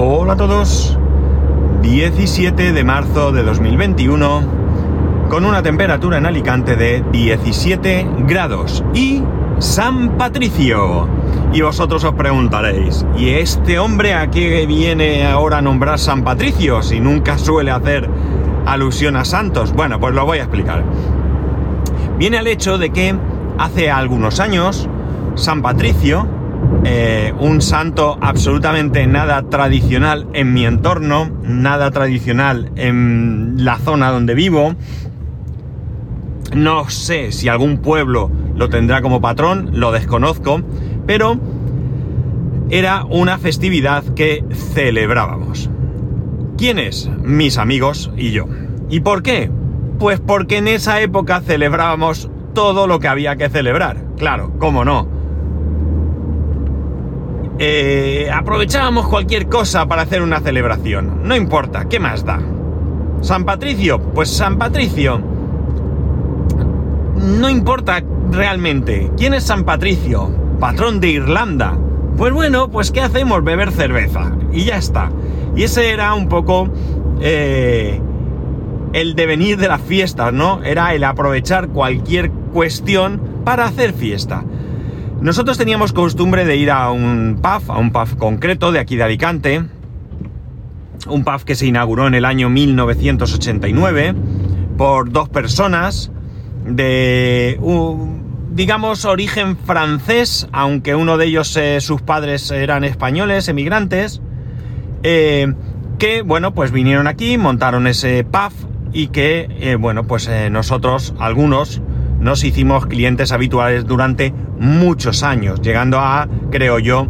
Hola a todos. 17 de marzo de 2021 con una temperatura en Alicante de 17 grados y San Patricio. Y vosotros os preguntaréis, ¿y este hombre a qué viene ahora a nombrar San Patricio si nunca suele hacer alusión a santos? Bueno, pues lo voy a explicar. Viene al hecho de que hace algunos años San Patricio, eh, un santo absolutamente nada tradicional en mi entorno, nada tradicional en la zona donde vivo. No sé si algún pueblo lo tendrá como patrón, lo desconozco, pero era una festividad que celebrábamos. ¿Quiénes? Mis amigos y yo. ¿Y por qué? Pues porque en esa época celebrábamos todo lo que había que celebrar. Claro, cómo no eh, aprovechábamos cualquier cosa para hacer una celebración. No importa, ¿qué más da? San Patricio, pues San Patricio. No importa realmente. ¿Quién es San Patricio? Patrón de Irlanda. Pues bueno, pues ¿qué hacemos? Beber cerveza. Y ya está. Y ese era un poco eh, el devenir de las fiestas, ¿no? Era el aprovechar cualquier cuestión para hacer fiesta. Nosotros teníamos costumbre de ir a un pub, a un pub concreto de aquí de Alicante, un pub que se inauguró en el año 1989 por dos personas de, digamos, origen francés, aunque uno de ellos, eh, sus padres eran españoles, emigrantes, eh, que, bueno, pues vinieron aquí, montaron ese pub y que, eh, bueno, pues nosotros, algunos, nos hicimos clientes habituales durante muchos años, llegando a, creo yo,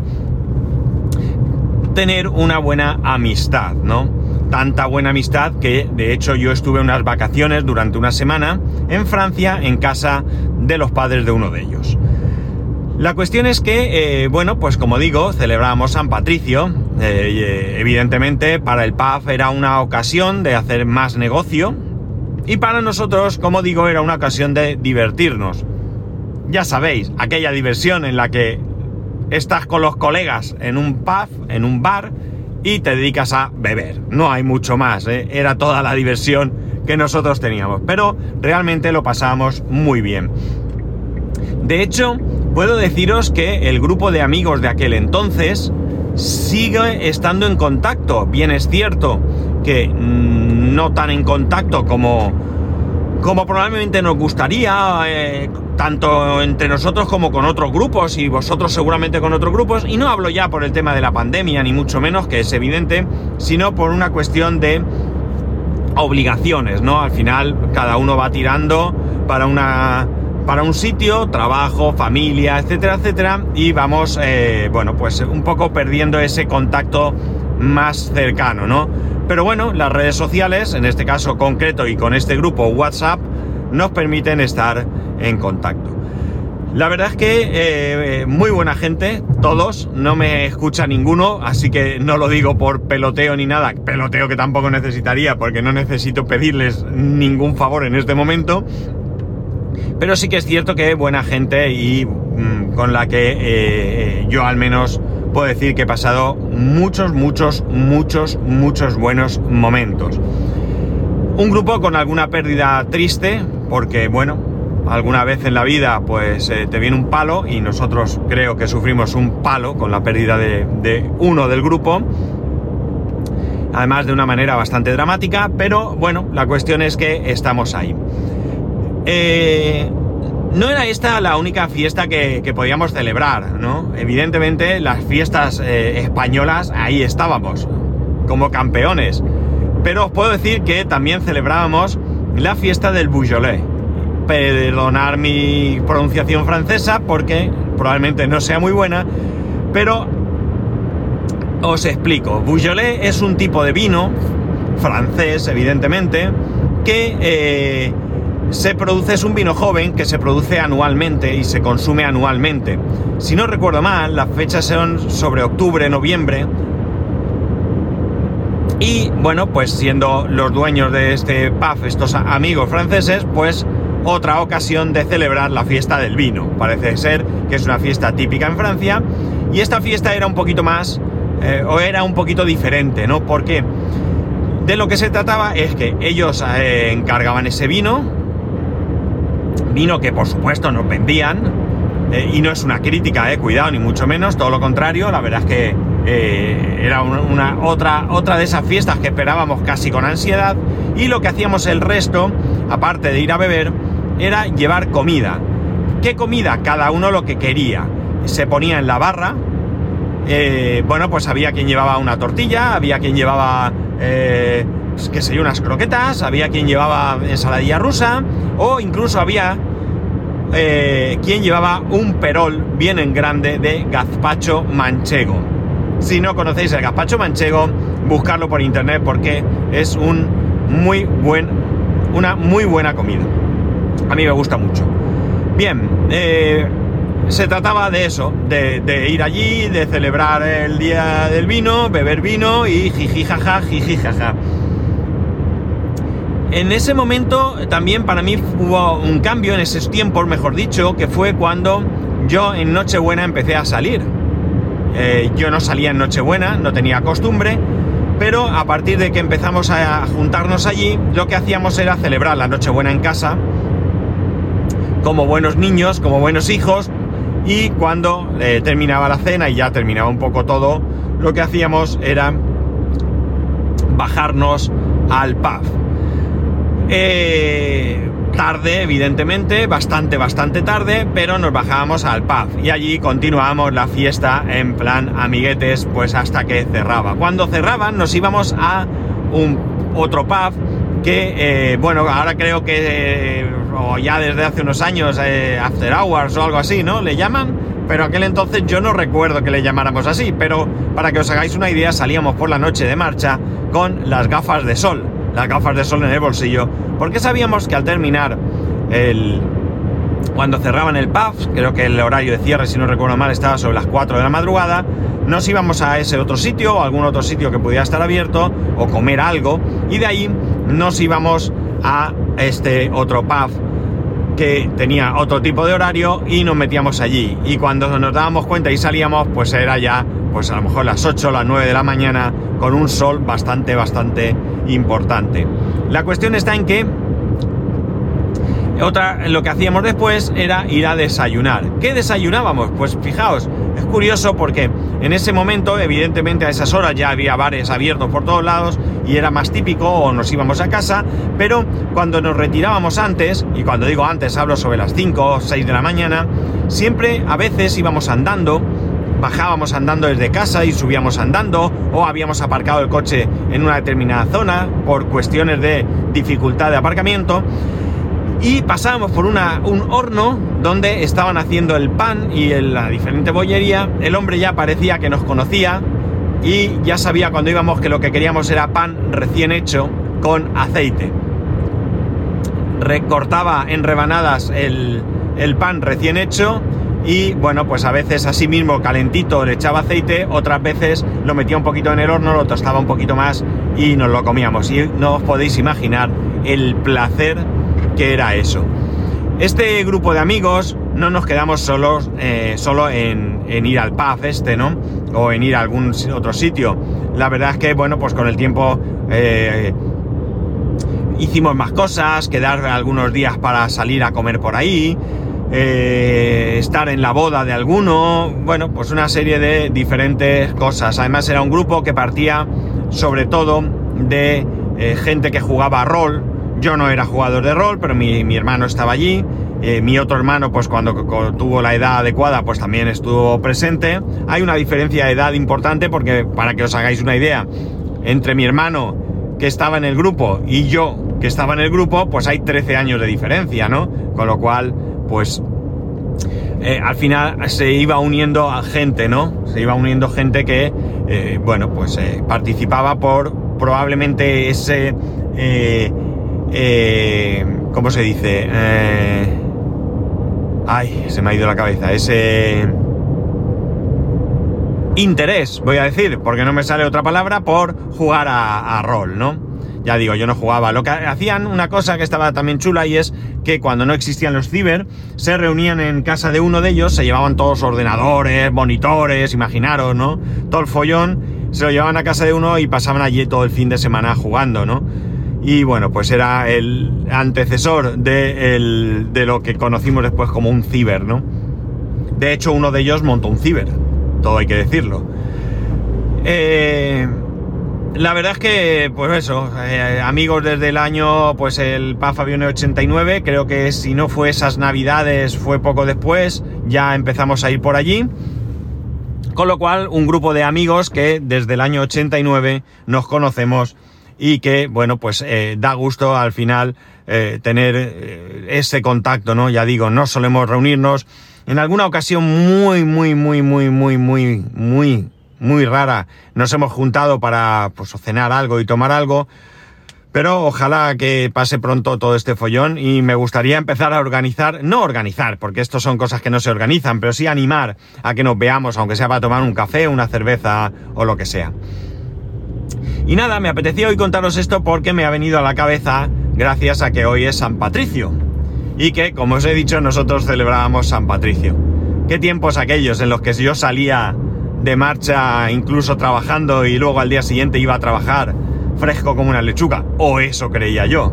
tener una buena amistad, ¿no? Tanta buena amistad que de hecho yo estuve unas vacaciones durante una semana en Francia en casa de los padres de uno de ellos. La cuestión es que, eh, bueno, pues como digo, celebramos San Patricio. Eh, evidentemente, para el pub era una ocasión de hacer más negocio. Y para nosotros, como digo, era una ocasión de divertirnos ya sabéis, aquella diversión en la que estás con los colegas en un pub, en un bar, y te dedicas a beber. No hay mucho más, ¿eh? era toda la diversión que nosotros teníamos, pero realmente lo pasábamos muy bien. De hecho, puedo deciros que el grupo de amigos de aquel entonces sigue estando en contacto. Bien es cierto mm, no tan en contacto como, como probablemente nos gustaría, eh, tanto entre nosotros como con otros grupos y vosotros seguramente con otros grupos. Y no hablo ya por el tema de la pandemia, ni mucho menos, que es evidente, sino por una cuestión de obligaciones, ¿no? Al final cada uno va tirando para una para un sitio, trabajo, familia, etcétera, etcétera, y vamos, eh, bueno, pues un poco perdiendo ese contacto más cercano, ¿no? Pero bueno, las redes sociales, en este caso concreto y con este grupo WhatsApp, nos permiten estar en contacto. La verdad es que eh, muy buena gente, todos, no me escucha ninguno, así que no lo digo por peloteo ni nada, peloteo que tampoco necesitaría porque no necesito pedirles ningún favor en este momento, pero sí que es cierto que buena gente y mm, con la que eh, yo al menos puedo decir que he pasado muchos, muchos, muchos, muchos buenos momentos. Un grupo con alguna pérdida triste, porque bueno, alguna vez en la vida pues eh, te viene un palo y nosotros creo que sufrimos un palo con la pérdida de, uno del grupo. Además de una manera bastante dramática, pero bueno, la cuestión es que estamos ahí. Eh, no era esta la única fiesta que, podíamos celebrar, ¿no? Evidentemente las fiestas eh, españolas ahí estábamos, como campeones. Pero os puedo decir que también celebrábamos la fiesta del Beaujolais. Perdonar mi pronunciación francesa porque probablemente no sea muy buena, pero os explico. Beaujolais es un tipo de vino francés, evidentemente, que eh, se produce, es un vino joven que se produce anualmente y se consume anualmente. Si no recuerdo mal, las fechas son sobre octubre, noviembre, y bueno, pues siendo los dueños de este pub, estos amigos franceses, pues otra ocasión de celebrar la fiesta del vino. Parece ser que es una fiesta típica en Francia. Y esta fiesta era un poquito más eh, o era un poquito diferente, ¿no? Porque de lo que se trataba es que ellos eh, encargaban ese vino, vino que por supuesto nos vendían, eh, y no es una crítica, eh, cuidado, ni mucho menos, todo lo contrario, la verdad es que era una, otra, otra de esas fiestas que esperábamos casi con ansiedad, y lo que hacíamos el resto, aparte de ir a beber, era llevar comida. ¿Qué comida? Cada uno lo que quería. Se ponía en la barra, bueno, pues había quien llevaba una tortilla, había quien llevaba eh, que sé unas croquetas, había quien llevaba ensaladilla rusa, o incluso había eh, quien llevaba un perol bien en grande de gazpacho manchego. Si no conocéis el gazpacho manchego, buscarlo por internet porque es un muy buen, una muy buena comida. A mí me gusta mucho. Bien, eh, se trataba de eso, de, ir allí, de celebrar el día del vino, beber vino y jiji jaja, jiji jaja. En ese momento también para mí hubo un cambio en esos tiempos, mejor dicho, que fue cuando yo en Nochebuena empecé a salir. Eh, yo no salía en Nochebuena, no tenía costumbre, pero a partir de que empezamos a juntarnos allí, lo que hacíamos era celebrar la Nochebuena en casa, como buenos niños, como buenos hijos, y cuando eh, terminaba la cena y ya terminaba un poco todo, lo que hacíamos era bajarnos al pub. Eh, tarde, evidentemente, bastante, bastante tarde, pero nos bajábamos al pub y allí continuábamos la fiesta en plan amiguetes, pues hasta que cerraba. Cuando cerraban nos íbamos a un otro pub que, eh, bueno, ahora creo que, o ya desde hace unos años, eh, After Hours o algo así, ¿no? Le llaman, pero aquel entonces yo no recuerdo que le llamáramos así, pero para que os hagáis una idea, salíamos por la noche de marcha con las gafas de sol, las gafas de sol en el bolsillo, porque sabíamos que al terminar el... Cuando cerraban el pub, creo que el horario de cierre, si no recuerdo mal, estaba sobre las 4 de la madrugada, nos íbamos a ese otro sitio o algún otro sitio que pudiera estar abierto o comer algo y de ahí nos íbamos a este otro pub que tenía otro tipo de horario y nos metíamos allí. Y cuando nos dábamos cuenta y salíamos pues era ya pues a lo mejor las 8 o las 9 de la mañana con un sol bastante bastante importante. La cuestión está en que otra, lo que hacíamos después era ir a desayunar. ¿Qué desayunábamos? Pues fijaos, es curioso porque en ese momento, evidentemente a esas horas ya había bares abiertos por todos lados y era más típico o nos íbamos a casa, pero cuando nos retirábamos antes, y cuando digo antes hablo sobre las 5 o 6 de la mañana, siempre a veces íbamos andando, bajábamos andando desde casa y subíamos andando, o habíamos aparcado el coche en una determinada zona por cuestiones de dificultad de aparcamiento y pasábamos por una, un horno donde estaban haciendo el pan y en la diferente bollería. El hombre ya parecía que nos conocía y ya sabía cuando íbamos que lo que queríamos era pan recién hecho con aceite. Recortaba en rebanadas el, el pan recién hecho y bueno, pues a veces así mismo calentito le echaba aceite, otras veces lo metía un poquito en el horno, lo tostaba un poquito más y nos lo comíamos. Y no os podéis imaginar el placer que era eso. Este grupo de amigos no nos quedamos solos, eh, solo en, ir al pub este, ¿no? O en ir a algún otro sitio. La verdad es que, bueno, pues con el tiempo eh, hicimos más cosas, quedar algunos días para salir a comer por ahí, eh, estar en la boda de alguno, bueno, pues una serie de diferentes cosas. Además era un grupo que partía sobre todo de gente que jugaba rol, yo no era jugador de rol, pero mi, hermano estaba allí. Eh, mi otro hermano, pues cuando tuvo la edad adecuada, pues también estuvo presente. Hay una diferencia de edad importante porque, para que os hagáis una idea, entre mi hermano que estaba en el grupo y yo que estaba en el grupo, pues hay 13 años de diferencia, ¿no? Con lo cual, pues eh, al final se iba uniendo a gente, ¿no? Se iba uniendo gente que, eh, bueno, pues participaba por probablemente ese eh, ¿cómo se dice? Eh, ay, se me ha ido la cabeza. Ese interés, voy a decir, porque no me sale otra palabra, por jugar a, rol, ¿no? Ya digo, yo no jugaba. Lo que hacían una cosa que estaba también chula y es que cuando no existían los ciber, se reunían en casa de uno de ellos, se llevaban todos ordenadores, monitores, imaginaros, ¿no? Todo el follón se lo llevaban a casa de uno y pasaban allí todo el fin de semana jugando, ¿no? Y bueno, pues era el antecesor de, de lo que conocimos después como un ciber, ¿no? De hecho, uno de ellos montó un ciber, todo hay que decirlo. Eh, la verdad es que, pues eso, eh, amigos desde el año, pues el PAF Avione 89, creo que si no fue esas navidades, fue poco después, ya empezamos a ir por allí. Con lo cual, un grupo de amigos que desde el año 89 nos conocemos y que, bueno, pues eh, da gusto al final eh, tener eh, ese contacto, ¿no? Ya digo, no solemos reunirnos. En alguna ocasión muy, muy, muy, muy, muy, muy, muy, muy rara nos hemos juntado para, pues, cenar algo y tomar algo. Pero ojalá que pase pronto todo este follón y me gustaría empezar a organizar, no organizar, porque esto son cosas que no se organizan, pero sí animar a que nos veamos, aunque sea para tomar un café, una cerveza o lo que sea. Y nada, me apetecía hoy contaros esto porque me ha venido a la cabeza gracias a que hoy es San Patricio. Y que, como os he dicho, nosotros celebrábamos San Patricio. ¿Qué tiempos aquellos en los que yo salía de marcha incluso trabajando y luego al día siguiente iba a trabajar fresco como una lechuga, o eso creía yo.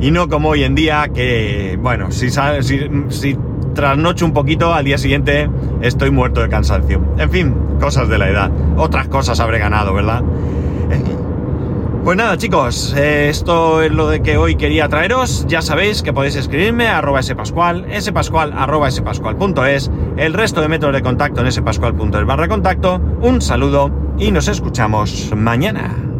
Y no como hoy en día que, bueno, si, si, si trasnocho un poquito, al día siguiente estoy muerto de cansancio. En fin, cosas de la edad. Otras cosas habré ganado, ¿verdad? Pues nada chicos, eh, esto es lo de que hoy quería traeros. Ya sabéis que podéis escribirme a arroba spascual, spascual arroba spascual.es, el resto de métodos de contacto en spascual.es barra contacto. Un saludo y nos escuchamos mañana.